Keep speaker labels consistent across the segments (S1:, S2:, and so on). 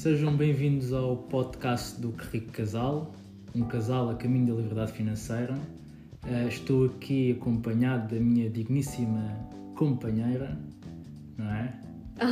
S1: Sejam bem-vindos ao podcast do Que Rico Casal, um casal a caminho da liberdade financeira. Uh, estou aqui acompanhado da minha digníssima companheira, não é?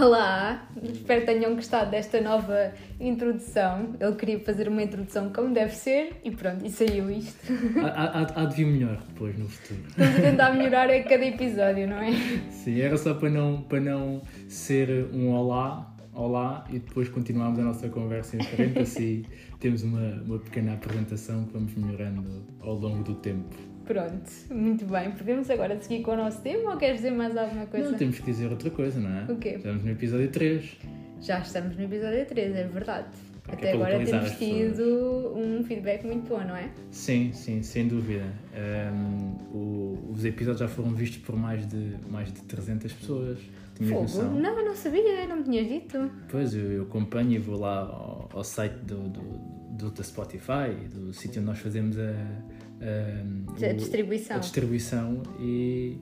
S2: Olá, espero que tenham gostado desta nova introdução. Ele queria fazer uma introdução como deve ser e pronto, e saiu isto.
S1: Há, há, há de vir melhor depois no futuro.
S2: Estamos a tentar melhorar a cada episódio, não é?
S1: Sim, era só para não, para não ser um olá, olá e depois continuarmos a nossa conversa em frente, assim temos uma, uma pequena apresentação que vamos melhorando ao longo do tempo.
S2: Pronto, muito bem. Podemos agora seguir com o nosso tema ou queres dizer mais alguma coisa?
S1: Não, temos que dizer outra coisa, não é?
S2: O quê?
S1: Estamos no episódio 3.
S2: Já estamos no episódio 3, é verdade.
S1: É
S2: Até agora temos tido um feedback muito bom, não é?
S1: Sim, sim, sem dúvida. Um, o- os episódios já foram vistos por mais de, mais de 300 pessoas. Tinhas
S2: Fogo?
S1: noção?
S2: Não, não sabia, não me tinhas dito.
S1: Pois, eu, eu acompanho e vou lá ao, ao site do, do, do, da Spotify, do sítio onde nós fazemos a, a,
S2: A distribuição.
S1: a distribuição e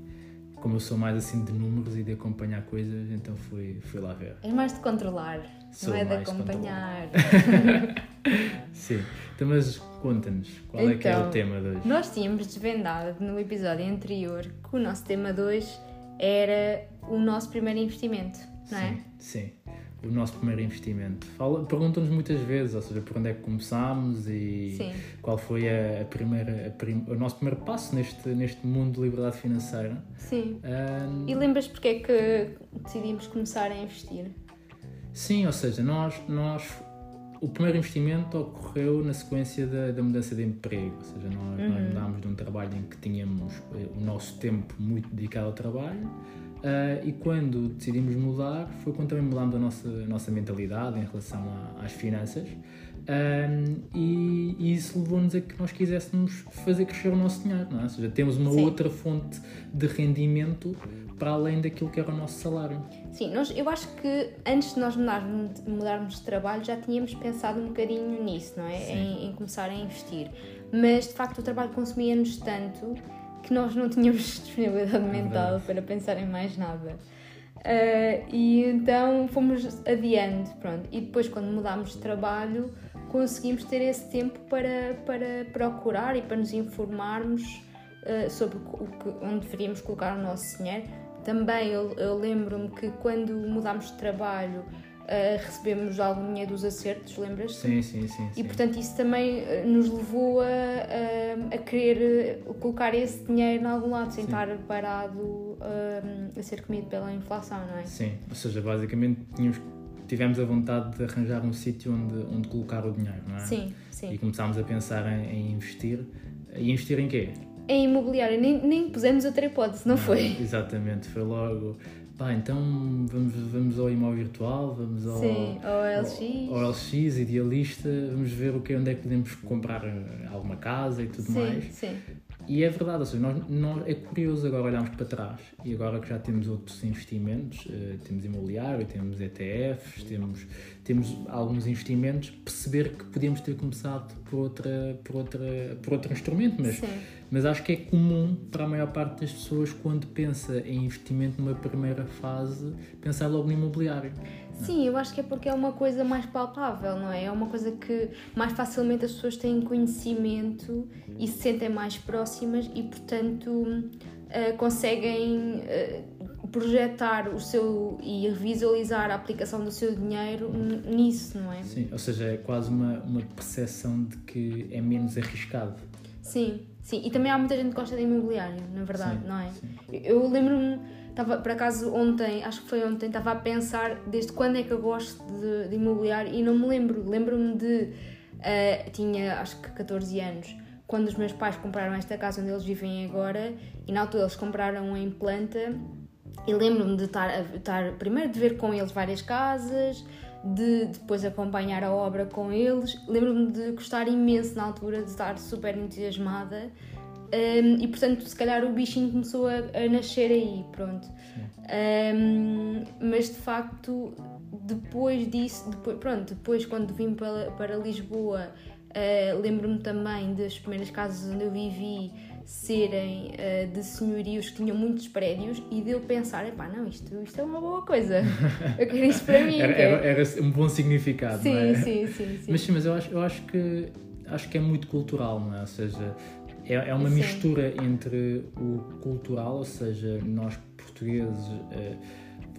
S1: como eu sou mais assim de números e de acompanhar coisas, então fui, fui lá ver.
S2: És mais de controlar,
S1: Sou
S2: não é de
S1: mais de
S2: acompanhar.
S1: Sim, então mas conta-nos, qual é que é o
S2: Então,
S1: tema de hoje?
S2: Nós tínhamos desvendado no episódio anterior que o nosso tema 2 era o nosso primeiro investimento, não é?
S1: Sim, sim. O nosso primeiro investimento. Perguntam-nos muitas vezes, ou seja, por onde é que começámos e
S2: Sim.
S1: qual foi a, a primeira, a prim- o nosso primeiro passo neste, neste mundo de liberdade financeira.
S2: Sim.
S1: Ahm,
S2: E lembras porque é que decidimos começar a investir?
S1: Sim, ou seja, nós, nós o primeiro investimento ocorreu na sequência da, da mudança de emprego, ou seja, nós,
S2: Uhum.
S1: nós mudámos de um trabalho em que tínhamos eh, o nosso tempo muito dedicado ao trabalho ah, e quando decidimos mudar foi quando também mudámos a nossa, a nossa mentalidade em relação a- às finanças Ahm, e, e isso levou-nos a que nós quiséssemos fazer crescer o nosso dinheiro, não é? ou seja, temos uma
S2: Sim.
S1: outra fonte de rendimento para além daquilo que era o nosso salário.
S2: Sim, nós, eu acho que antes de nós mudarmos, mudarmos de trabalho já tínhamos pensado um bocadinho nisso, não é? Em, em começar a investir. Mas de facto o trabalho consumia-nos tanto que nós não tínhamos disponibilidade mental para pensar em mais nada. Ah, e então fomos adiando, pronto. E depois, quando mudámos de trabalho, conseguimos ter esse tempo para, para procurar e para nos informarmos ah, sobre o que, onde deveríamos colocar o nosso dinheiro. Também eu, eu lembro-me que quando mudámos de trabalho ah, recebemos algum dinheiro dos acertos, lembras-te?
S1: Sim, sim, sim.
S2: E
S1: sim.
S2: portanto isso também eh, nos levou a, a, a querer colocar esse dinheiro em algum lado, sem
S1: Sim.
S2: estar parado eh, a ser comido pela inflação, não é?
S1: Sim, ou seja, basicamente tínhamos, tivemos a vontade de arranjar um sítio onde, onde colocar o dinheiro, não é?
S2: Sim,
S1: E
S2: sim.
S1: começámos a pensar em, em investir. E investir em quê?
S2: Em imobiliário, nem, nem pusemos outra hipótese, não foi?
S1: Exatamente, foi logo. Pá, então vamos, vamos ao imóvel virtual, vamos ao,
S2: Sim, ao LX.
S1: ao, ao LX, idealista, vamos ver o que, onde é que podemos comprar eh, alguma casa e tudo
S2: sim,
S1: mais.
S2: sim.
S1: E é verdade, ou seja, nós, nós- é curioso agora olharmos para trás e agora que já temos outros investimentos, eh, temos imobiliário, temos ETFs, temos, temos alguns investimentos, perceber que podíamos ter começado por, outra, por, outra, por outro instrumento, mas,
S2: Sim.
S1: mas acho que é comum para a maior parte das pessoas quando pensa em investimento numa primeira fase, pensar logo no imobiliário.
S2: Sim, eu acho que é porque é uma coisa mais palpável, não é? É uma coisa que mais facilmente as pessoas têm conhecimento e se sentem mais próximas e, portanto, eh, conseguem eh, projetar o seu e visualizar a aplicação do seu dinheiro nisso, não é?
S1: Sim, ou seja, é quase uma, uma percepção de que é menos arriscado.
S2: Sim, sim. E também há muita gente que gosta de imobiliário, na verdade,
S1: Sim,
S2: não é?
S1: sim.
S2: Eu lembro-me, estava por acaso ontem, acho que foi ontem, estava a pensar desde quando é que eu gosto de, de imobiliário e não me lembro. Lembro-me de. eh, tinha acho que 14 anos, quando os meus pais compraram esta casa onde eles vivem agora e na altura eles compraram em planta. E lembro-me de estar primeiro de ver com eles várias casas, de depois acompanhar a obra com eles. Lembro-me de gostar imenso na altura, de estar super entusiasmada. Um, e portanto, se calhar o bichinho começou a, a nascer aí, pronto. Um, mas de facto, depois disso, depois, pronto, depois quando vim para, para Lisboa, uh, lembro-me também das primeiras casas onde eu vivi, serem uh, de senhorios que tinham muitos prédios e de eu pensar, epá, não, isto, isto é uma boa coisa, eu quero isso para mim.
S1: era, era, era, um bom significado,
S2: sim,
S1: não é?
S2: Sim, sim, sim.
S1: Mas sim, mas eu acho, eu acho que acho que é muito cultural, não é? Ou seja, é, é uma sim. mistura entre o cultural, ou seja, nós portugueses.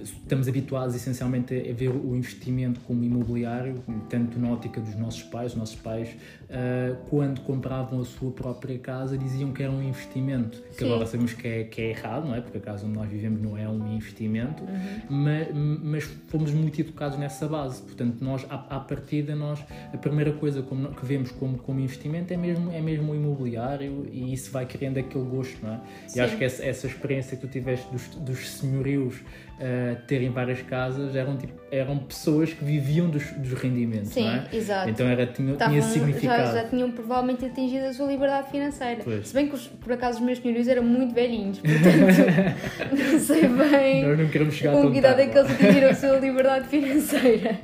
S1: Estamos habituados essencialmente a ver o investimento como imobiliário, tanto na ótica dos nossos pais. Os nossos pais, uh, quando compravam a sua própria casa, diziam que era um investimento, que agora sabemos que é, que é errado, não é? Porque a casa onde nós vivemos não é um investimento, uhum. mas, mas, fomos muito educados nessa base. Portanto, nós, à, à partida, nós, a primeira coisa como, que vemos como, como investimento é mesmo, é mesmo o imobiliário e isso vai criando aquele gosto, não é? Sim. E acho que essa, essa experiência que tu tiveste dos, dos senhorios uh, terem várias casas eram, tipo, eram pessoas que viviam dos, dos rendimentos,
S2: Sim,
S1: não é?
S2: exato.
S1: Então era, tinha, tinha significado.
S2: Já, já, tinham provavelmente atingido a sua liberdade financeira. Pois. Se bem que, os, por acaso, os meus senhorios eram muito velhinhos, portanto, não sei bem
S1: Nós não queremos chegar
S2: com que idade é que eles atingiram a sua liberdade financeira.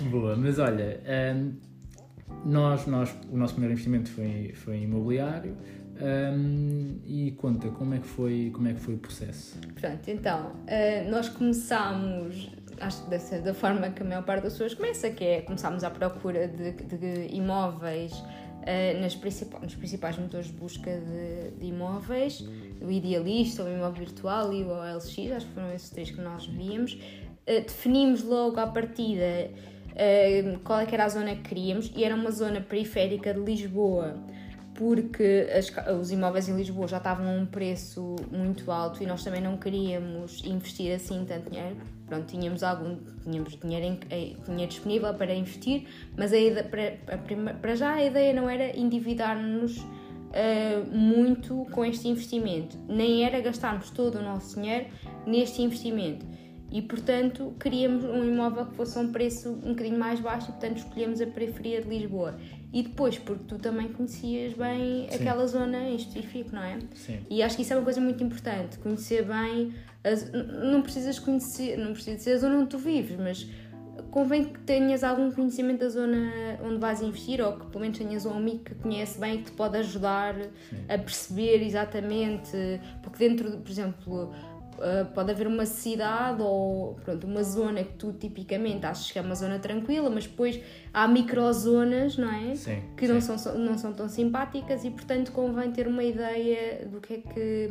S1: Boa, mas olha, um, nós, nós, o nosso primeiro investimento foi, foi imobiliário. Um, e conta como é que foi como é que foi o processo?
S2: Pronto, então uh, nós começámos acho que dessa, da forma que a maior parte das pessoas começa que é começámos à procura de, de imóveis uh, nas principais, nos principais motores de busca de, de, imóveis o Idealista, o Imóvel Virtual e o OLX acho que foram esses três que nós víamos. Uh, definimos logo à partida qual é que era a zona que queríamos e era uma zona periférica de Lisboa porque as, os imóveis em Lisboa já estavam a um preço muito alto e nós também não queríamos investir assim tanto dinheiro. Pronto, tínhamos algum tínhamos dinheiro, em, eh, dinheiro disponível para investir, mas a para, para já a ideia não era endividar-nos uh, muito com este investimento, nem era gastarmos todo o nosso dinheiro neste investimento. E portanto queríamos um imóvel que fosse a um preço um bocadinho mais baixo e portanto escolhemos a periferia de Lisboa e depois porque tu também conhecias bem Sim. aquela zona em específico, não é?
S1: Sim.
S2: E acho que isso é uma coisa muito importante, conhecer bem, as, não precisas conhecer, não precisas ser a zona onde tu vives, mas convém que tenhas algum conhecimento da zona onde vais investir ou que pelo menos tenhas um amigo que conhece bem e que te pode ajudar Sim. a perceber exatamente, porque dentro, por exemplo, Uh, pode haver uma cidade ou pronto, uma zona que tu tipicamente achas que é uma zona tranquila, mas depois há microzonas, não é?
S1: Sim,
S2: que
S1: sim.
S2: Não, são, não são tão simpáticas e portanto convém ter uma ideia do que é que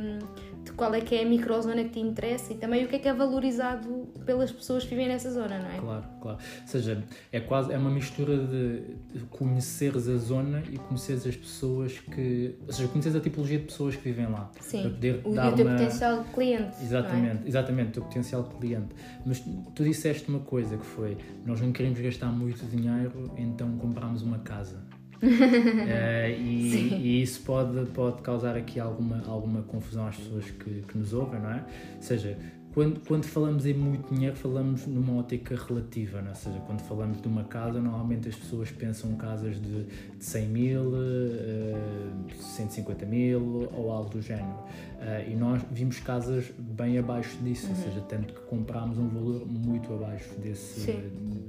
S2: de qual é que é a microzona que te interessa e também o que é que é valorizado pelas pessoas que vivem nessa zona, não é?
S1: Claro, claro. Ou seja, é quase é uma mistura de conheceres a zona e conheceres as pessoas que. Ou seja, conheceres a tipologia de pessoas que vivem lá.
S2: Sim. Para poder o, dar o teu uma... potencial cliente.
S1: Exatamente, é? exatamente, o teu potencial cliente. Mas tu disseste uma coisa que foi: nós não queremos gastar muito dinheiro, então compramos uma casa uh, e, e, isso pode, pode causar aqui alguma, alguma confusão às pessoas que, que nos ouvem, não é? Ou seja, quando, quando falamos em muito dinheiro, falamos numa ótica relativa, não é? ou seja, quando falamos de uma casa, normalmente as pessoas pensam casas de, de 100 mil, uh, 150 mil ou algo do género. Uh, e nós vimos casas bem abaixo disso, uhum. ou seja, tanto que comprámos um valor muito abaixo desse,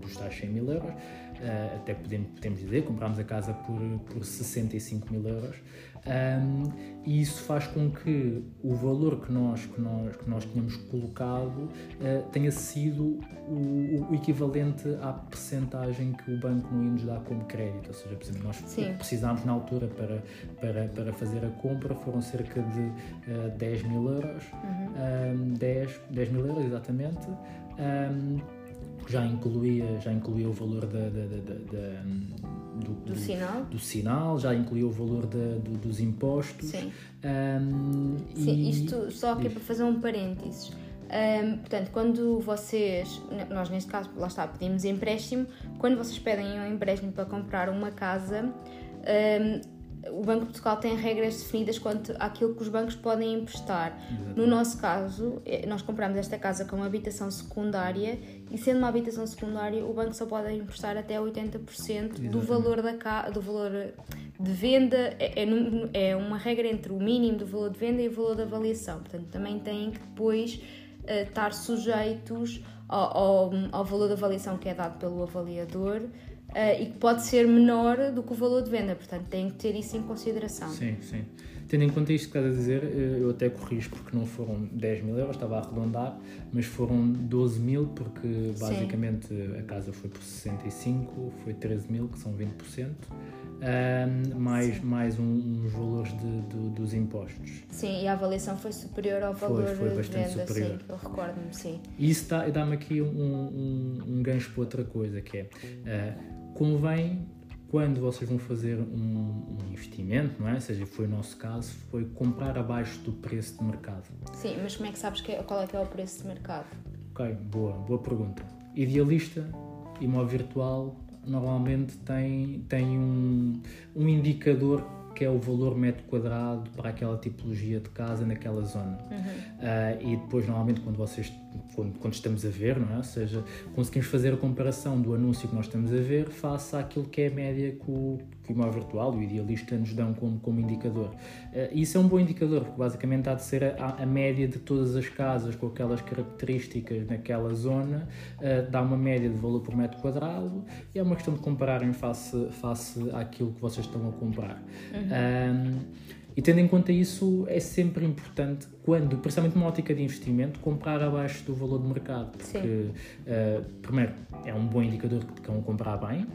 S1: dos tais 100 mil euros. Uh, até podemos, podemos dizer, comprámos a casa por, por 65 mil euros. Um, e isso faz com que o valor que nós, que nós, que nós tínhamos colocado uh, tenha sido o, o, equivalente à percentagem que o banco não ia nos dar como crédito. Ou seja, por exemplo, nós Sim. precisámos na altura para, para, para fazer a compra, foram cerca de uh, 10 mil euros. Uhum. Um, 10, 10 mil euros, exatamente. Um, já incluía, já incluía o valor da, da, da,
S2: do, do, do, sinal.
S1: do sinal, já incluía o valor do, dos impostos.
S2: Sim.
S1: Um,
S2: Sim, e... isto só aqui para fazer um parênteses. Um, portanto, quando vocês, nós neste caso, lá está, pedimos empréstimo, quando vocês pedem um empréstimo para comprar uma casa, um, o Banco de Portugal tem regras definidas quanto àquilo que os bancos podem emprestar. Exatamente. No nosso caso, eh, nós compramos esta casa com uma habitação secundária e sendo uma habitação secundária, o banco só pode emprestar até 80% Exatamente. do valor da casa, do valor de venda, é, é, é, uma regra entre o mínimo do valor de venda e o valor da avaliação. Portanto, também têm que depois uh, estar sujeitos ao, ao, ao valor da avaliação que é dado pelo avaliador uh, e que pode ser menor do que o valor de venda, portanto tem que ter isso em consideração.
S1: Sim, sim. tendo em conta isto que estás a dizer, eh, eu até corrijo porque não foram 10 mil euros, estava a arredondar, mas foram 12 mil porque basicamente Sim. a casa foi por 65, foi 13 mil, que são 20%, um, mais, mais um, uns valores de, de, dos impostos.
S2: Sim, e a avaliação foi superior ao valor foi, foi bastante de venda, superior. sim, eu recordo-me, sim.
S1: E isso dá-me aqui um, um, um gancho para outra coisa, que é, uh, convém quando vocês vão fazer um, um, investimento, não é? Ou seja, foi o nosso caso, foi comprar abaixo do preço de mercado.
S2: Sim, mas como é que sabes que, qual é que é o preço de mercado?
S1: Ok, boa, boa pergunta. Idealista, imóvel virtual, normalmente tem, tem um, um indicador que é o valor metro quadrado para aquela tipologia de casa naquela zona. Uhum. Uh, e depois, normalmente, quando vocês quando, quando, estamos a ver, não é? Ou seja, conseguimos fazer a comparação do anúncio que nós estamos a ver face àquilo que é a média que o, que o imóvel virtual e o idealista nos dão como, como indicador. Uh, isso é um bom indicador, porque basicamente há de ser a, a, média de todas as casas com aquelas características naquela zona, uh, dá uma média de valor por metro quadrado e é uma questão de compararem face, face àquilo que vocês estão a comprar. Uhum. Um, e tendo em conta isso, é sempre importante, quando, principalmente numa ótica de investimento, comprar abaixo do valor de mercado. Porque, uh, primeiro, é um bom indicador de que vão comprar bem,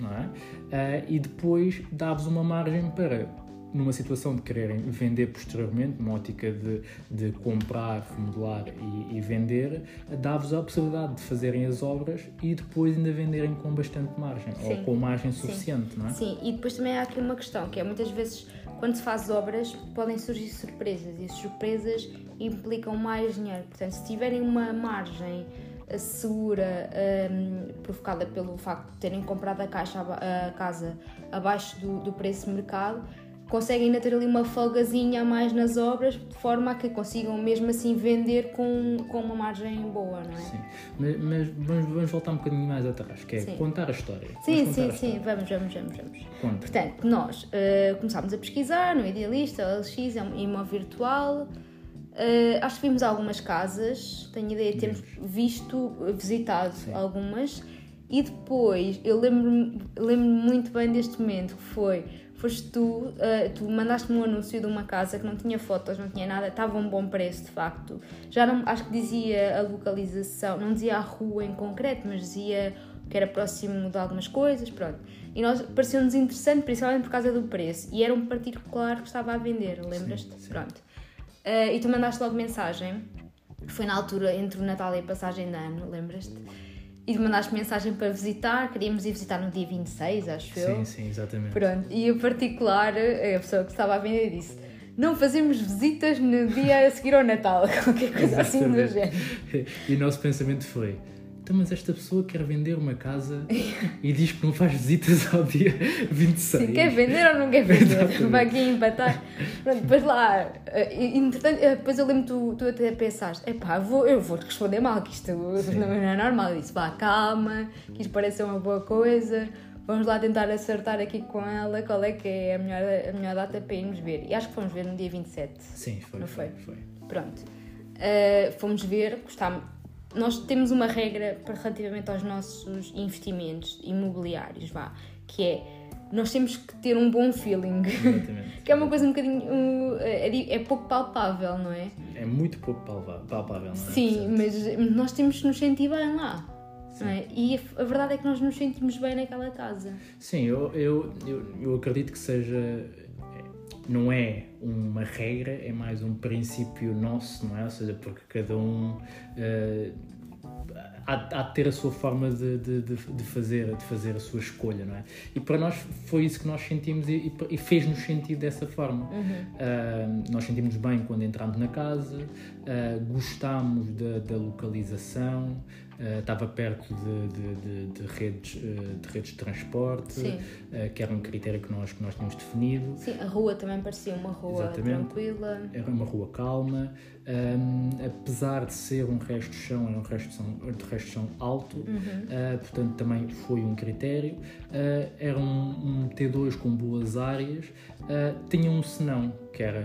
S1: não é? Uh, e depois dá-vos uma margem para numa situação de quererem vender posteriormente, numa ótica de, de comprar, remodelar e, e vender, dá-vos a possibilidade de fazerem as obras e depois ainda venderem com bastante margem, Sim. ou com margem suficiente,
S2: Sim.
S1: não é?
S2: Sim, e depois também há aqui uma questão, que é muitas vezes quando se faz obras podem surgir surpresas e as surpresas implicam mais dinheiro. Portanto, se tiverem uma margem eh, segura um, provocada pelo facto de terem comprado a, caixa, a casa abaixo do, do preço de mercado, conseguem ainda ter ali uma folgazinha a mais nas obras, de forma a que consigam mesmo assim vender com, com uma margem boa, não é?
S1: Sim, mas, mas vamos, vamos, voltar um bocadinho mais atrás, que é sim. contar a história.
S2: Sim, sim, sim, vamos, vamos, vamos, vamos. Conta. Portanto, nós uh, começámos a pesquisar no Idealista, LX, é um imóvel virtual, Uh, acho que vimos algumas casas, tenho ideia de termos visto, visitado Sim. algumas, e depois eu lembro-me lembro muito bem deste momento que foi foste tu, uh, tu mandaste-me um anúncio de uma casa que não tinha fotos, não tinha nada, estava a um bom preço de facto. Já não, acho que dizia a localização, não dizia a rua em concreto, mas dizia que era próximo de algumas coisas, pronto. E nós pareceu-nos interessante, principalmente por causa do preço. E era um particular que estava a vender, lembras-te? Pronto. Uh, e tu mandaste logo mensagem. Foi na altura entre o Natal e a passagem de ano, lembras-te? E mandaste mensagem para visitar, queríamos ir visitar no dia 26, acho eu.
S1: Sim, sim, exatamente.
S2: Pronto, e em particular, a pessoa que estava a vender disse: Não fazemos visitas no dia a seguir ao Natal, qualquer coisa assim do género.
S1: E o nosso pensamento foi: então, mas esta pessoa quer vender uma casa e diz que não faz visitas ao dia 26.
S2: Sim, quer vender ou não quer vender? Vai aqui empatar. Pronto, depois lá, eh, entretanto, eh, depois eu lembro tu, tu até pensaste, epá, vou, eu vou responder mal, que isto não é normal. Eu disse, vá, calma, que isto parece uma boa coisa, vamos lá tentar acertar aqui com ela qual é que é a melhor, a melhor data para irmos ver. E acho que fomos ver no dia 27.
S1: Sim, foi. Não foi? Foi. foi.
S2: Pronto. Uh, fomos ver, gostámos nós temos uma regra relativamente aos nossos investimentos imobiliários, vá, que é nós temos que ter um bom feeling. Exatamente. que é uma coisa um bocadinho. Um, é, é, pouco palpável, não é?
S1: É muito pouco palpável, não é?
S2: Sim, mas nós temos que nos sentir bem lá. É? E a, a, verdade é que nós nos sentimos bem naquela casa.
S1: Sim, eu, eu, eu, eu acredito que seja não é uma regra, é mais um princípio nosso, não é? Ou seja, porque cada um uh, há, há de ter a sua forma de, de, de, fazer, de fazer a sua escolha, não é? E para nós foi isso que nós sentimos e, e fez-nos sentir dessa forma. Uhum. Uh, nós sentimos bem quando entramos na casa, uh, gostámos da, da localização, Uh, estava perto de, de, de, de redes, uh, de redes de transporte, uh, que era um critério que nós, que nós tínhamos definido.
S2: Sim, a rua também parecia uma rua Exatamente. tranquila.
S1: Era uma rua calma, um, apesar de ser um resto de chão, era um resto de chão, de resto de chão alto, uhum. portanto também foi um critério. era um, um, T2 com boas áreas, tinha um senão, que era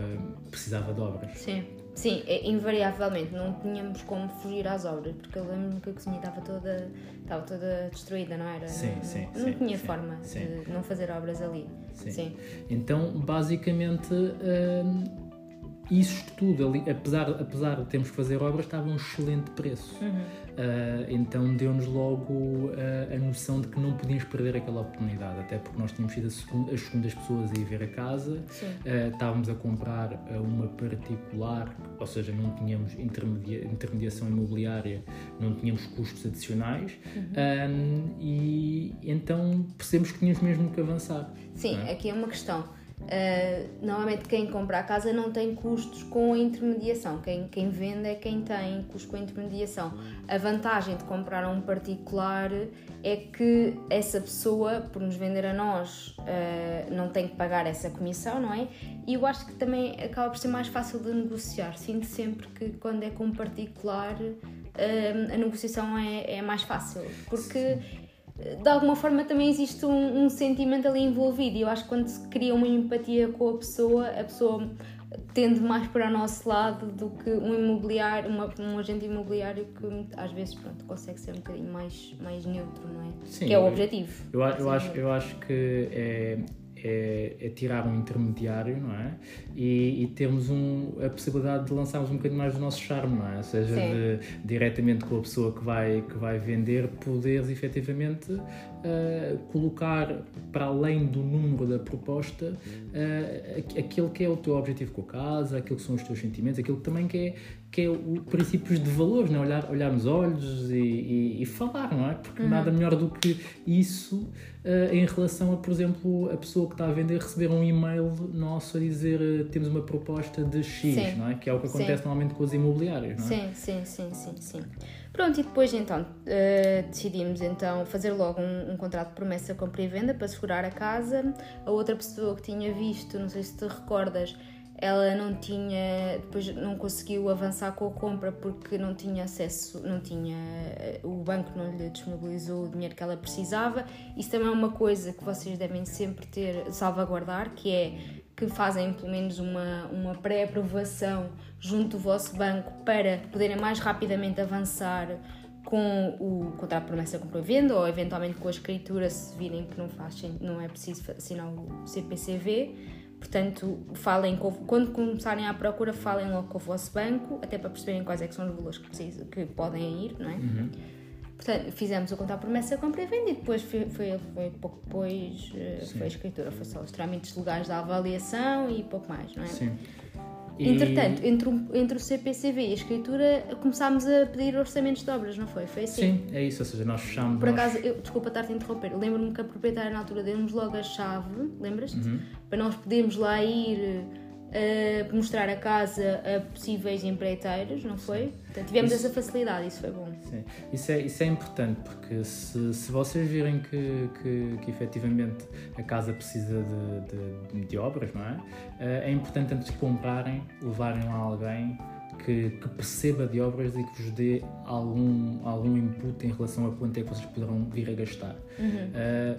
S1: precisava de obras.
S2: Sim Sim, é, invariavelmente não tínhamos como fugir às obras, porque eu lembro-me que a cozinha estava toda, estava toda destruída, não era?
S1: Sim,
S2: não,
S1: sim,
S2: Não
S1: sim,
S2: tinha
S1: sim,
S2: forma
S1: sim.
S2: de não fazer obras ali.
S1: Sim. Então, basicamente, hum, isto tudo, ali, apesar, apesar de termos que fazer obras, estava a um excelente preço.
S2: Uhum.
S1: Ah, então deu-nos logo ah, a noção de que não podíamos perder aquela oportunidade, até porque nós tínhamos sido as segundas pessoas a ir ver a casa, ah, estávamos a comprar uma particular, ou seja, não tínhamos intermedia- intermediação imobiliária, não tínhamos custos adicionais, ah, e então percebemos que tínhamos mesmo que avançar.
S2: Sim,
S1: é?
S2: aqui é uma questão. Uh, normalmente quem compra a casa não tem custos com a intermediação. Quem, quem vende é quem tem custos com a intermediação. A vantagem de comprar a um particular é que essa pessoa, por nos vender a nós, uh, não tem que pagar essa comissão, não é? E eu acho que também acaba por ser mais fácil de negociar. Sinto sempre que quando é com um particular uh, a negociação é, é mais fácil. Porque de alguma forma também existe um, um sentimento ali envolvido e eu acho que quando se cria uma empatia com a pessoa, a pessoa tende mais para o nosso lado do que um imobiliário, uma- um agente imobiliário que às vezes pronto, consegue ser um bocadinho mais, mais neutro, não é?
S1: Sim,
S2: que é o objetivo.
S1: Eu, eu, acho, eu acho que é, é, é tirar um intermediário, não é? E, e termos um, a possibilidade de lançarmos um bocadinho mais do nosso charme, não é? Ou seja, de, diretamente com a pessoa que vai, que vai vender, poderes efetivamente ah, colocar para além do número da proposta ah, aqu- aquilo que é o teu objetivo com a casa, aquilo que são os teus sentimentos, aquilo que também que é, que é o princípios de valores, não é? olhar, olhar nos olhos e, e- e falar, não é? Porque nada melhor do que isso ah, em relação a, por exemplo, a pessoa que está a vender receber um e-mail nosso a dizer ah, temos uma proposta de X,
S2: Sim.
S1: não é? Que é o que
S2: Sim.
S1: acontece normalmente com as imobiliárias, não é?
S2: Sim, sim, sim, sim, sim. Pronto, e depois então eh, decidimos então fazer logo um, um contrato de promessa compra e venda para segurar a casa. A outra pessoa que tinha visto, não sei se te recordas, ela não tinha, depois não conseguiu avançar com a compra porque não tinha acesso, não tinha, eh, o banco não lhe disponibilizou o dinheiro que ela precisava. Isso também é uma coisa que vocês devem sempre ter, salvaguardar, que é que fazem pelo menos uma, uma pré-aprovação junto do vosso banco para poderem mais rapidamente avançar com o contrato de promessa compra venda ou eventualmente com a escritura se virem que não, faz, não é preciso assinar o CPCV. Portanto, falem com- quando começarem a procura, falem logo com o vosso banco, até para perceberem quais é são os valores que, precisam, que podem ir, não é? Portanto, fizemos o contrato de promessa compra e venda e depois foi, foi, foi pouco depois eh, foi a escritura, foi só os trâmites legais da avaliação e pouco mais, não é?
S1: Sim. E-
S2: Entretanto, entre, o- entre o CPCV e a escritura, começámos a pedir orçamentos de obras, não foi? Foi assim?
S1: Sim, é isso, ou seja, nós fechamos.
S2: Por
S1: nós-
S2: acaso, eu, desculpa estar-te a interromper, lembro-me que a proprietária na altura deu-nos logo a chave, lembras-te?
S1: Uhum.
S2: Para nós podermos lá ir eh, mostrar a casa a possíveis empreiteiros, não foi? Tivemos
S1: Isso-
S2: essa facilidade, isso foi bom.
S1: Sim. Isso, é, isso é importante porque se, se vocês virem que, que, que efetivamente a casa precisa de, de, de obras, não é? Eh, É importante antes de comprarem, levarem lá alguém que, que perceba de obras e que vos dê algum, algum input em relação a quanto é que vocês poderão vir a gastar. Eh,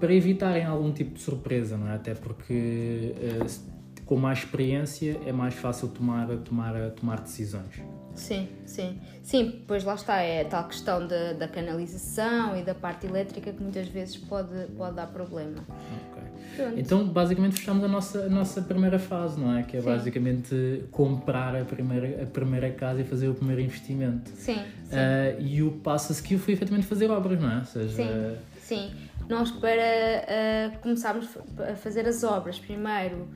S1: para evitarem algum tipo de surpresa, não é? Até porque se- com mais experiência é mais fácil tomar, tomar, tomar decisões.
S2: Sim, sim. Sim, pois lá está, é a tal questão da, da canalização e da parte elétrica que muitas vezes pode, pode dar problema.
S1: Ok.
S2: Pronto.
S1: Então, basicamente, fechamos a nossa, a nossa primeira fase, não é? Que é
S2: Sim.
S1: basicamente comprar a primeira, a primeira casa e fazer o primeiro investimento.
S2: Sim, sim.
S1: Ah, e o passo a seguir foi efetivamente fazer obras, não é? Ou seja,
S2: Sim, sim. Nós para ah, começarmos a fazer as obras, primeiro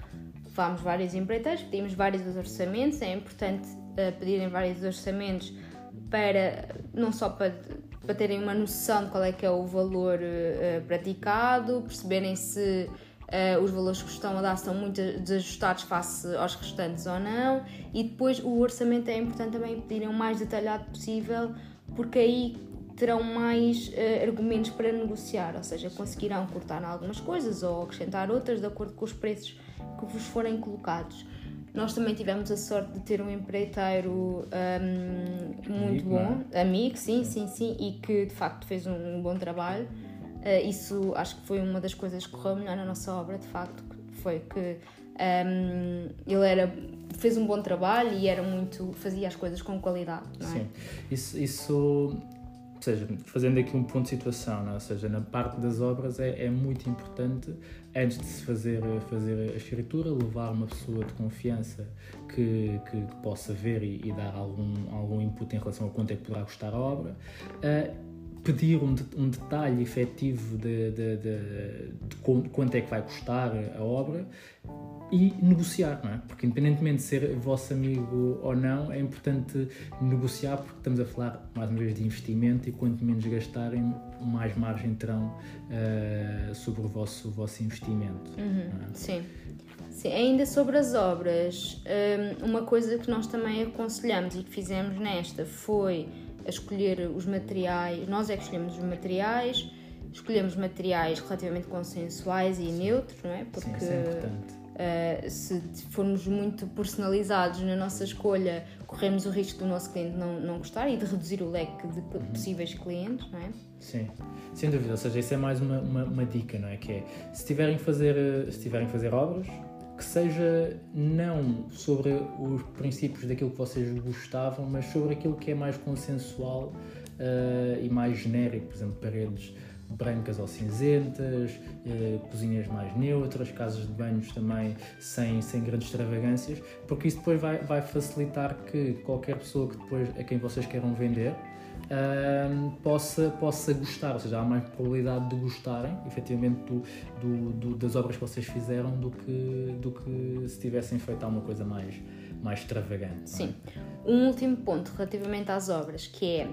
S2: levámos vários empreiteiros, pedimos vários orçamentos, é importante ah, pedirem vários orçamentos para não só para, para terem uma noção de qual é que é o valor ah, praticado, perceberem se ah, os valores que estão a dar são muito desajustados face aos restantes ou não, e depois o orçamento é importante também pedirem o mais detalhado possível, porque aí terão mais eh, argumentos para negociar, ou seja, conseguirão cortar algumas coisas ou acrescentar outras de acordo com os preços que vos forem colocados. Nós também tivemos a sorte de ter um empreiteiro hum, muito
S1: Amigo,
S2: bom, amigo, sim, sim, sim, e que de facto fez um, um bom trabalho. Eh, isso acho que foi uma das coisas que correu melhor na nossa obra, de facto, foi que hum, ele era fez um bom trabalho e era muito fazia as coisas com qualidade, não é?
S1: Sim, isso, isso ou seja, fazendo aqui um ponto de situação, não? É? ou seja, na parte das obras é, é, muito importante, antes de se fazer, fazer a escritura, levar uma pessoa de confiança que, que, que possa ver e, e, dar algum, algum input em relação a quanto é que poderá custar a obra. Uh, pedir um, um, detalhe efetivo de, de, de, de, quanto é que vai custar a obra e negociar, não é? Porque independentemente de ser vosso amigo ou não, é importante negociar porque estamos a falar mais uma vez de investimento e quanto menos gastarem, mais margem terão uh, sobre o vosso, o vosso investimento.
S2: Uhum, é? Sim. Sim, ainda sobre as obras, hum, uma coisa que nós também aconselhamos e que fizemos nesta foi a escolher os materiais, nós é que escolhemos os materiais, escolhemos materiais relativamente consensuais e neutros, não é?
S1: Porque Sim, isso é importante
S2: Uh, se formos muito personalizados na nossa escolha, corremos o risco do nosso cliente não, não gostar e de reduzir o leque de uhum. possíveis clientes, não é?
S1: Sim, sem dúvida. Ou seja, isso é mais uma, uma, uma, dica, não é? Que é, se tiverem a fazer, se tiverem fazer obras, que seja não sobre os princípios daquilo que vocês gostavam, mas sobre aquilo que é mais consensual uh, e mais genérico, por exemplo, paredes brancas ou cinzentas, eh, cozinhas mais neutras, casas de banhos também sem, sem grandes extravagâncias, porque isso depois vai, vai facilitar que qualquer pessoa que depois a quem vocês queiram vender Uh, possa, possa gostar, ou seja, há mais probabilidade de gostarem efetivamente do, do, do, das obras que vocês fizeram do que, do que se tivessem feito alguma coisa mais, mais extravagante. É?
S2: Sim. É? Um último ponto relativamente às obras, que é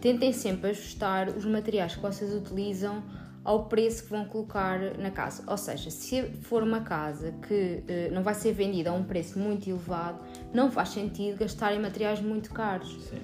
S2: tentem sempre ajustar os materiais que vocês utilizam ao preço que vão colocar na casa. Ou seja, se for uma casa que uh, não vai ser vendida a um preço muito elevado, não faz sentido gastarem materiais muito caros.
S1: Sim.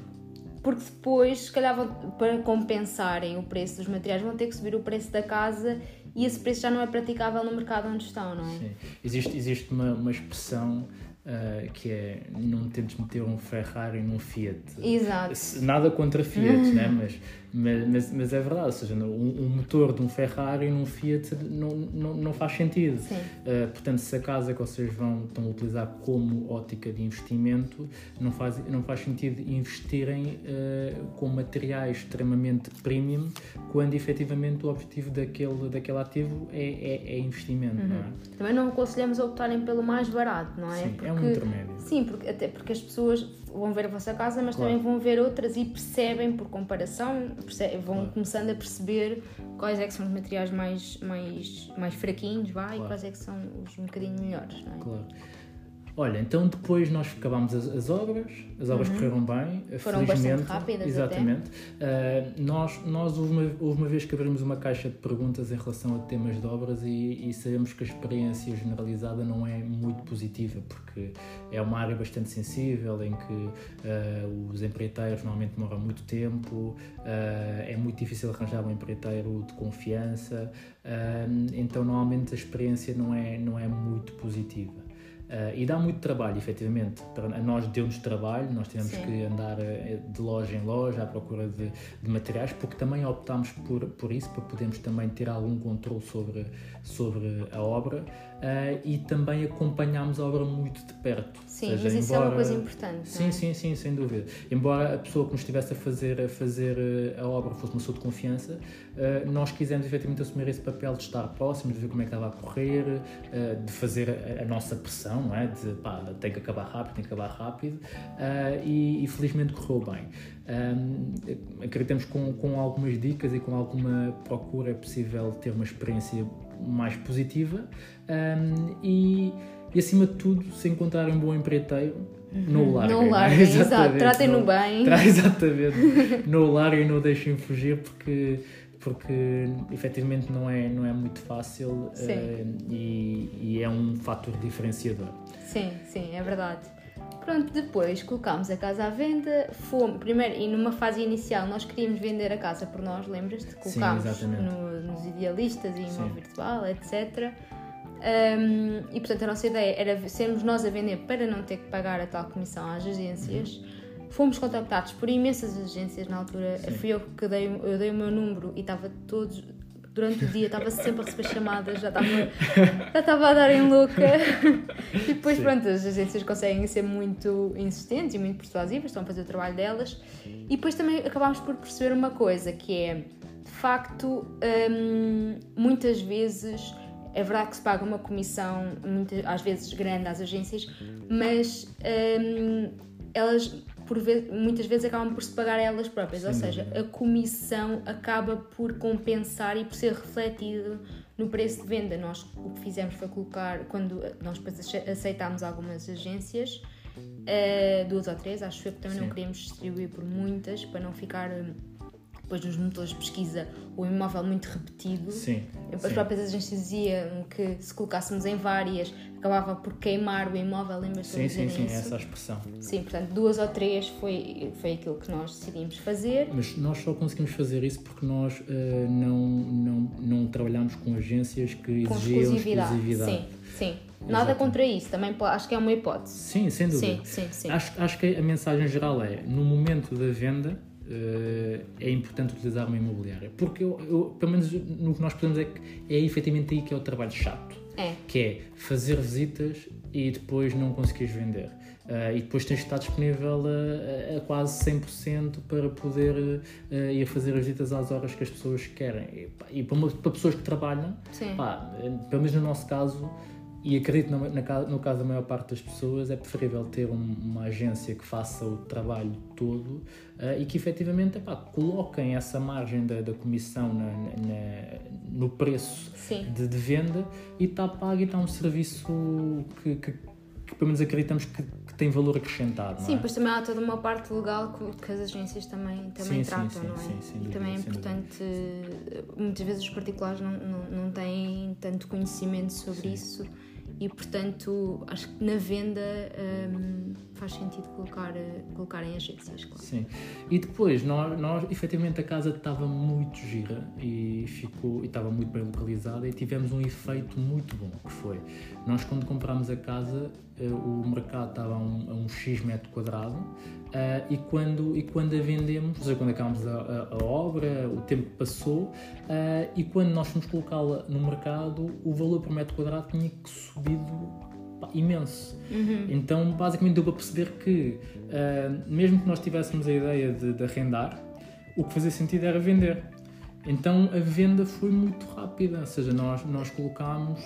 S2: Porque depois, se calhar, vão, para compensarem o preço dos materiais, vão ter que subir o preço da casa e esse preço já não é praticável no mercado onde estão, não é?
S1: Sim. Existe, existe uma, uma expressão Uh, que é não tentes meter um Ferrari num Fiat.
S2: Exato.
S1: Nada contra Fiat, né? mas mas, mas, é verdade, ou seja, um, um, motor de um Ferrari num Fiat não, não, não faz sentido. Uh, portanto, se a casa que vocês vão estão a utilizar como ótica de investimento, não faz, não faz sentido investirem uh, com materiais extremamente premium quando efetivamente o objetivo daquele, daquele ativo é, é, é investimento. Uhum. Não é?
S2: Também não aconselhamos a optarem pelo mais barato, não é?
S1: Sim, porque, um.
S2: Sim, porque, até porque as pessoas vão ver a vossa casa, mas claro. também vão ver outras e percebem por comparação, percebem, vão claro. começando a perceber quais é que são os materiais mais, mais, mais fraquinhos, vai, claro. e quais é que são os um bocadinho melhores, não é?
S1: Claro. Olha, então depois nós acabámos as, as obras, as obras uhum. correram bem,
S2: Foram
S1: felizmente.
S2: bastante rápidas
S1: Exatamente. Uh, nós, nós houve, uma, houve uma vez que abrimos uma caixa de perguntas em relação a temas de obras e, e sabemos que a experiência generalizada não é muito positiva, porque é uma área bastante sensível em que uh, os empreiteiros normalmente demoram muito tempo, uh, é muito difícil arranjar um empreiteiro de confiança, então normalmente a experiência não é, não é muito positiva. Uh, e dá muito trabalho, efetivamente. Para, a nós deu-nos trabalho, nós tivemos Sim. que andar uh, de loja em loja à procura de, de, materiais, porque também optámos por, por isso, para podermos também ter algum controle sobre, sobre a obra uh, e também acompanhámos a obra muito de perto.
S2: Sim, seja, mas isso embora... é uma coisa importante.
S1: Sim,
S2: é?
S1: sim, sim, sem dúvida. Embora a pessoa que nos estivesse a fazer, a fazer eh, a obra fosse uma pessoa de confiança, uh, nós quisemos efetivamente assumir esse papel de estar próximo, de ver como é que estava a correr, uh, de fazer a, a, nossa pressão, não é? De pá, tem que acabar rápido, tem que acabar rápido, e, e, felizmente correu bem. Acreditamos com, com algumas dicas e com alguma procura é possível ter uma experiência mais positiva um, e, e, acima de tudo, se encontrarem um bom empreiteiro, uhum. não o larguem.
S2: Não o larguem, exato, tratem-no bem.
S1: Tra exatamente, não larguem e não deixem fugir porque porque efetivamente não é, não é muito fácil uh, e, e, é um fator diferenciador.
S2: Sim, sim, é verdade. Pronto, depois colocámos a casa à venda, fomos, primeiro, e numa fase inicial nós queríamos vender a casa por nós, lembras-te? Colocámos no, nos idealistas e no virtual, etc. Um, e portanto a nossa ideia era sermos nós a vender para não ter que pagar a tal comissão às agências. Uhum. Fomos contactados por imensas agências na altura. Sim. Fui eu que dei, eu dei o meu número e estava todos durante o dia estava sempre a receber chamadas, já estava, já estava a dar em louca. E depois,
S1: Sim.
S2: pronto, as agências conseguem ser muito insistentes e muito persuasivas, estão a fazer o trabalho delas. E depois também acabámos por perceber uma coisa, que é, de facto, hum, muitas vezes é verdade que se paga uma comissão, muitas, às vezes grande às agências, mas hum, elas por muitas vezes acabam por se pagar a elas próprias,
S1: Sem
S2: ou seja,
S1: dúvida.
S2: a comissão acaba por compensar e por ser refletido no preço de venda. Nós o que fizemos foi colocar, quando nós depois ace- aceitámos algumas agências, eh, duas ou três, acho que também não
S1: Sim.
S2: queríamos distribuir por muitas, para não ficar hum, depois nos motores de pesquisa o imóvel muito repetido.
S1: Sim.
S2: As
S1: sim.
S2: próprias agências diziam que se colocássemos em várias acabava por queimar o imóvel, lembras-te de
S1: Sim, sim, sim,
S2: isso?
S1: essa é a expressão.
S2: Sim, portanto, duas ou três foi, foi aquilo que nós decidimos fazer.
S1: Mas nós só conseguimos fazer isso porque nós eh, não, não, não trabalhamos com agências que
S2: Com
S1: exigiam
S2: exclusividade.
S1: exclusividade.
S2: Sim, sim. Nada contra isso, também acho que é uma hipótese.
S1: Sim, sem dúvida.
S2: Sim, sim, sim.
S1: Acho, acho que a mensagem geral é, no momento da venda, eh, é importante utilizar uma imobiliária. Porque, eu, eu- pelo menos no que nós podemos é que é efetivamente aí que é o trabalho chato.
S2: É,
S1: Que é fazer visitas e depois não conseguires vender. Ah, e depois tens de estar disponível a, a- a quase 100% para poder ah, ir fazer as visitas às horas que as pessoas querem. E, pá, e para, para pessoas que trabalham. Pá, pelo menos no nosso caso, e acredito na- na no caso da maior parte das pessoas, é preferível ter um- uma agência que faça o trabalho todo eh, e que efetivamente epá, coloquem essa margem da, da comissão na- no preço
S2: Sim.
S1: de, de venda e está pago e está um serviço que, que- que pelo menos acreditamos que, que tem valor acrescentado.
S2: Sim,
S1: é?
S2: pois também há toda uma parte legal que, as agências também, também
S1: Sim, sim,
S2: tratam,
S1: sim,
S2: não é?
S1: sim, sem
S2: e também é importante, muitas vezes os particulares não, não, não têm tanto conhecimento sobre
S1: Sim.
S2: isso e, portanto, acho que na venda hum, faz sentido colocar, colocar em agências, claro.
S1: Sim. E depois, nós, nós efetivamente a casa estava muito gira e ficou e estava muito bem localizada e tivemos um efeito muito bom, que foi, nós quando comprámos a casa, eh, o mercado estava a um, a um X metro quadrado eh, e, quando, e quando a vendemos, ou seja, quando acabámos a, a- a obra, o tempo passou eh, e quando nós fomos colocá-la no mercado, o valor por metro quadrado tinha que subido imenso. Então, basicamente, deu para perceber que, ah, mesmo que nós tivéssemos a ideia de, de arrendar, o que fazia sentido era vender. Então, a venda foi muito rápida, ou seja, nós, nós colocámos,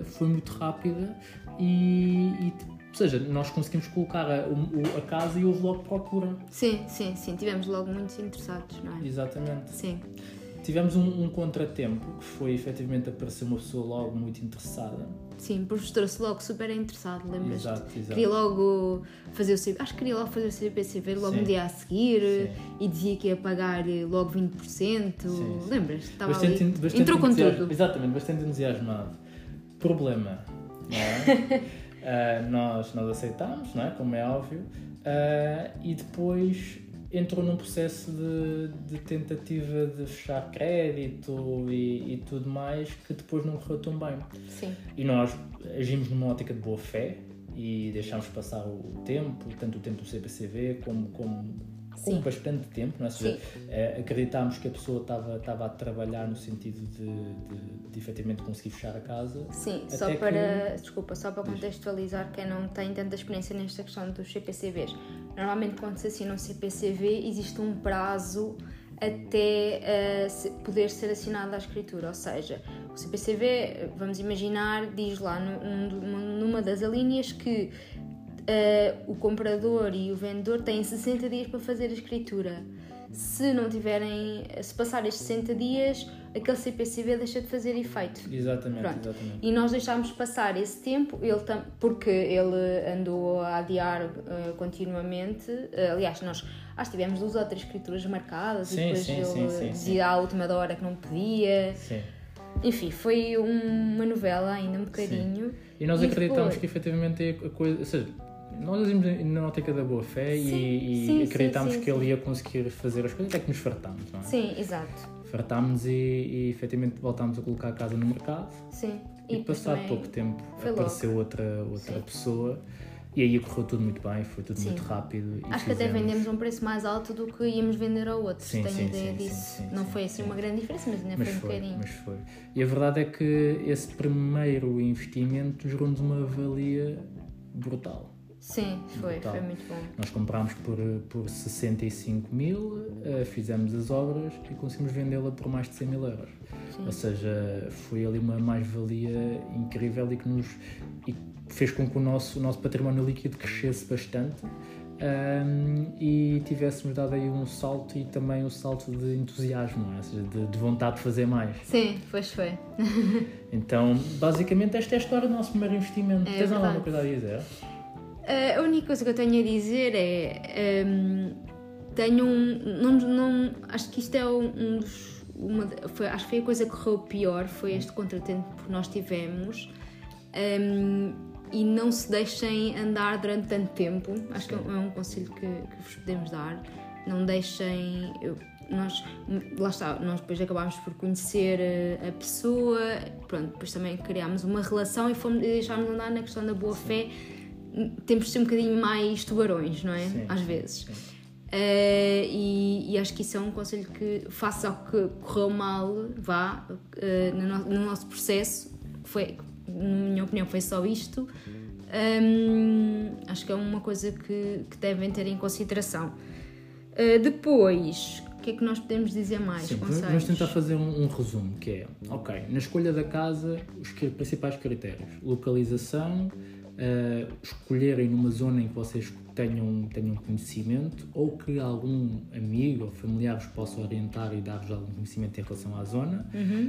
S1: ah, foi muito rápida e, e, ou seja, nós conseguimos colocar a, o- a casa e houve logo procura.
S2: Sim, sim, sim, tivemos logo muitos interessados, não é?
S1: Exatamente.
S2: Sim,
S1: Tivemos um, um contratempo, que foi efetivamente aparecer uma pessoa logo muito interessada.
S2: Sim, porque trouxe logo super interessado, lembras-te?
S1: Exato, exato.
S2: Queria logo fazer o CP, acho que queria logo fazer o CPCV logo
S1: Sim.
S2: no dia a seguir
S1: Sim.
S2: e dizia que ia pagar logo 20%.
S1: sim.
S2: Lembras? Estava
S1: Bastante,
S2: ali.
S1: bastante
S2: Entrou com tudo.
S1: Exatamente, bastante entusiasmado. Problema, não é? Ah, nós, nós aceitámos, não é? Como é óbvio, ah, e depois entrou num processo de, de tentativa de fechar crédito e, e tudo mais que depois não correu tão bem.
S2: Sim,
S1: E nós agimos numa ótica de boa fé e deixámos passar o tempo, tanto o tempo do CPCV como, como, com bastante tempo, não é? Seja, eh, acreditámos que a pessoa estava, estava a trabalhar no sentido de, de, de efetivamente conseguir fechar a casa.
S2: sim. Só
S1: que-
S2: para, desculpa, só para contextualizar quem não tem tanta experiência nesta questão dos CPCVs. Normalmente quando se assina um CPCV existe um prazo até se- poder ser assinado à escritura, ou seja, o CPCV, vamos imaginar, diz lá num- numa das alíneas que eh, o comprador e o vendedor têm 60 dias para fazer a escritura. Se não tiverem, se passar estes 60 dias, aquele CPCV deixa de fazer efeito.
S1: Exatamente,
S2: Pronto.
S1: exatamente.
S2: E nós deixámos passar esse tempo, ele tam- porque ele andou a adiar eh, continuamente. Eh, aliás, nós acho que tivemos duas ou três escrituras marcadas
S1: Sim,
S2: e depois
S1: sim,
S2: ele
S1: sim, sim,
S2: dizia à última da hora que não podia.
S1: Sim.
S2: Enfim, foi um- uma novela ainda um bocadinho.
S1: E nós
S2: E
S1: acreditámos
S2: depois?
S1: que efetivamente a coisa. Ou seja, nós agimos na ótica da boa fé
S2: Sim,
S1: e, e
S2: sim,
S1: acreditámos
S2: sim,
S1: que ele ia conseguir fazer as coisas, até que nos fartámos, não é?
S2: Sim, exato.
S1: Fartámos e, e efetivamente voltámos a colocar a casa no mercado.
S2: Sim.
S1: E,
S2: depois
S1: passado pouco tempo apareceu outra, outra
S2: Sim.
S1: pessoa E aí correu tudo muito bem, foi tudo
S2: Sim.
S1: muito rápido. e
S2: Acho que até
S1: fizemos-
S2: vendemos a um preço mais alto do que íamos vender ao outro.
S1: Sim,
S2: Tenho
S1: sim,
S2: ideia
S1: sim,
S2: disso. não foi assim
S1: sim.
S2: uma grande diferença, mas ainda
S1: Mas
S2: foi um bocadinho.
S1: mas foi. E a verdade é que esse primeiro investimento gerou-nos uma valia brutal.
S2: Sim, foi, foi muito bom.
S1: Nós comprámos por, por 65 mil, eh, fizemos as obras e conseguimos vendê-la por mais de 100 mil euros.
S2: Sim.
S1: Ou seja, foi ali uma mais-valia incrível e que nos e fez com que o nosso, o nosso património líquido crescesse bastante ahm, e tivéssemos dado aí um salto e também um salto de entusiasmo, é? ou seja, de, de vontade de fazer mais.
S2: Sim, pois foi.
S1: Então, basicamente, esta é a história do nosso primeiro investimento.
S2: É
S1: Tens alguma coisa a dizer?
S2: Uh, a única coisa que eu tenho a dizer é. um, tenho um. Não, não, acho que isto é um, dos. Uma, foi, acho que foi a coisa que correu pior, foi este contratempo que nós tivemos. Um, e não se deixem andar durante tanto tempo. Acho que é um, é um conselho que, que vos podemos dar. Não deixem. eu- nós, lá está, nós depois acabámos por conhecer eh, a pessoa, pronto, depois também criámos uma relação e fomos, deixámos andar na questão da boa fé. Temos de ser um bocadinho mais tubarões, não é?
S1: Sim,
S2: Às vezes.
S1: sim.
S2: Eh, e, e acho que isso é um conselho que faça ao que correu mal, vá, eh, no, no- no nosso processo, que foi, na minha opinião, foi só isto. Hum, acho que é uma coisa que, que devem ter em consideração. Eh, depois, o que é que nós podemos dizer mais?
S1: Sim, vamos,
S2: Conselhos?
S1: vamos tentar fazer um, um resumo, que é, ok, na escolha da casa, os principais critérios, localização, eh, escolherem numa zona em que vocês tenham, tenham conhecimento ou que algum amigo ou familiar vos possa orientar e dar-vos algum conhecimento em relação à zona,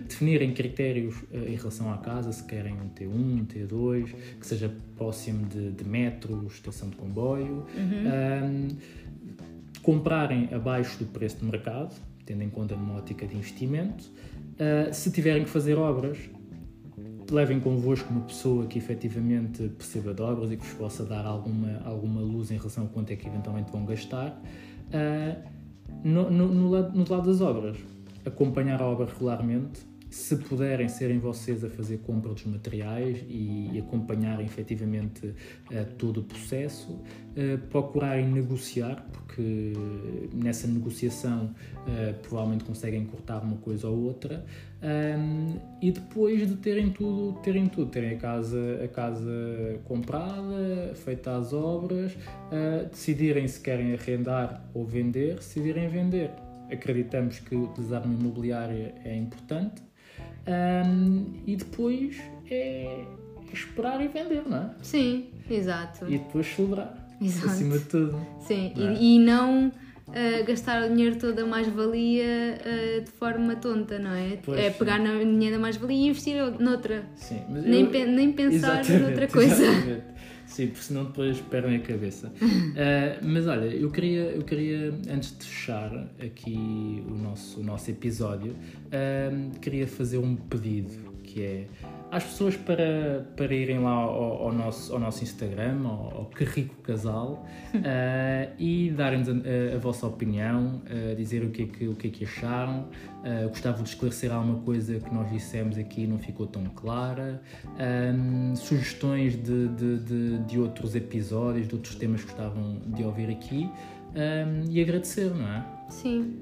S1: definirem critérios eh, em relação à casa, se querem um T1, um T2, que seja próximo de, de metro, estação de comboio, Ahm, comprarem abaixo do preço de mercado, tendo em conta numa ótica de investimento. Uh, se tiverem que fazer obras, levem convosco uma pessoa que efetivamente perceba de obras e que vos possa dar alguma, alguma luz em relação a quanto é que eventualmente vão gastar. Uh, no, no, no lado, no lado das obras, acompanhar a obra regularmente, se puderem serem vocês a fazer compra dos materiais e, e acompanharem efetivamente eh, todo o processo, eh, procurarem negociar, porque nessa negociação eh, provavelmente conseguem cortar uma coisa ou outra, ahm, e depois de terem tudo, terem tudo, terem a casa, a casa comprada, feita as obras, decidirem se querem arrendar ou vender, decidirem vender. Acreditamos que utilizar uma imobiliária é importante. Ahm, e depois é esperar e vender, não é?
S2: Sim, exato.
S1: E depois celebrar.
S2: Exato.
S1: Acima de tudo.
S2: Sim,
S1: Não é?
S2: e, e não ah, gastar o dinheiro todo a mais-valia ah, de forma tonta, não é?
S1: Pois,
S2: é
S1: sim.
S2: pegar no dinheiro da mais-valia e investir noutra.
S1: Sim, mas
S2: Nem,
S1: eu-
S2: pe- nem pensar noutra coisa.
S1: exatamente. Sim, porque senão depois perdem a cabeça. Ah, mas olha, eu queria, eu queria, antes de fechar aqui o nosso, o nosso episódio, ah, queria fazer um pedido que é às pessoas para, para irem lá ao, ao nosso, ao nosso Instagram, ao, ao Que Rico Casal, ah, e darem-nos a, a vossa opinião, ah, dizer o que, é que, o que é que acharam. Ah, gostava de esclarecer alguma coisa que nós dissemos aqui e não ficou tão clara. Ahm, sugestões de, de, de, de outros episódios, de outros temas que gostavam de ouvir aqui. Ahm, e agradecer, não é?
S2: Sim.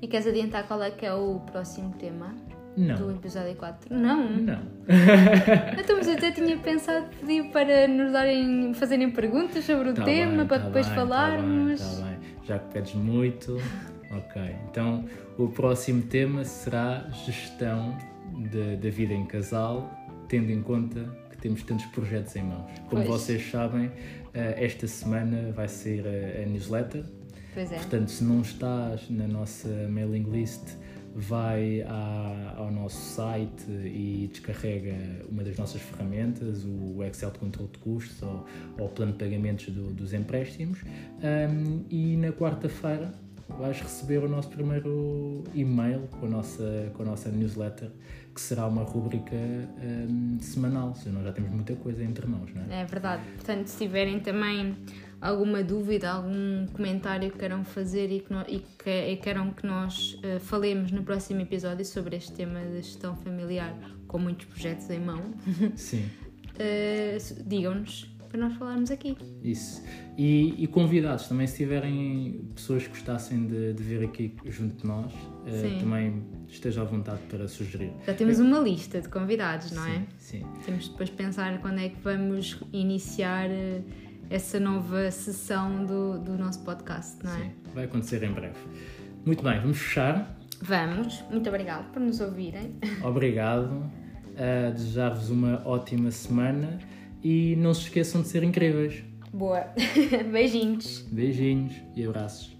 S2: E queres adiantar qual é que é o próximo tema do
S1: Não.
S2: episódio 4? Não.
S1: Não.
S2: Então, mas eu até tinha pensado pedir para nos darem, fazerem perguntas sobre o
S1: Tá
S2: tema,
S1: bem,
S2: para
S1: tá
S2: depois
S1: bem,
S2: falarmos.
S1: Tá bem, tá bem. Já que pedes muito. Ok. Então, o próximo tema será gestão da- da vida em casal, tendo em conta que temos tantos projetos em mãos. Como
S2: Pois.
S1: vocês sabem, eh, esta semana vai ser a- a newsletter.
S2: Pois é.
S1: Portanto, se não estás na nossa mailing list, vai à- ao nosso site e descarrega uma das nossas ferramentas, o Excel de controle de custos ou, ou o plano de pagamentos do- dos empréstimos. Ahm, e na quarta-feira vais receber o nosso primeiro e-mail com a nossa, com a nossa newsletter, que será uma rúbrica ahm, semanal. Nós já temos muita coisa entre mãos, não é?
S2: É verdade. Portanto, se tiverem também alguma dúvida, algum comentário que queiram fazer e que, no- e que, e queiram que nós eh, falemos no próximo episódio sobre este tema da gestão familiar com muitos projetos em mão,
S1: Sim.
S2: eh, digam-nos, para nós falarmos aqui.
S1: Isso. E, e convidados também, se tiverem pessoas que gostassem de, de vir aqui junto de nós, uh, também esteja à vontade para sugerir.
S2: Já temos uma lista de convidados, não é?
S1: Sim. sim.
S2: Temos depois pensar quando é que vamos iniciar uh, essa nova sessão do, do nosso podcast, não é? Sim,
S1: vai acontecer em breve. Muito bem, vamos fechar.
S2: Vamos. Muito obrigado por nos ouvirem.
S1: Obrigado. Uh, Desejar-vos uma ótima semana e não se esqueçam de ser incríveis.
S2: Boa. Beijinhos.
S1: Beijinhos e abraços.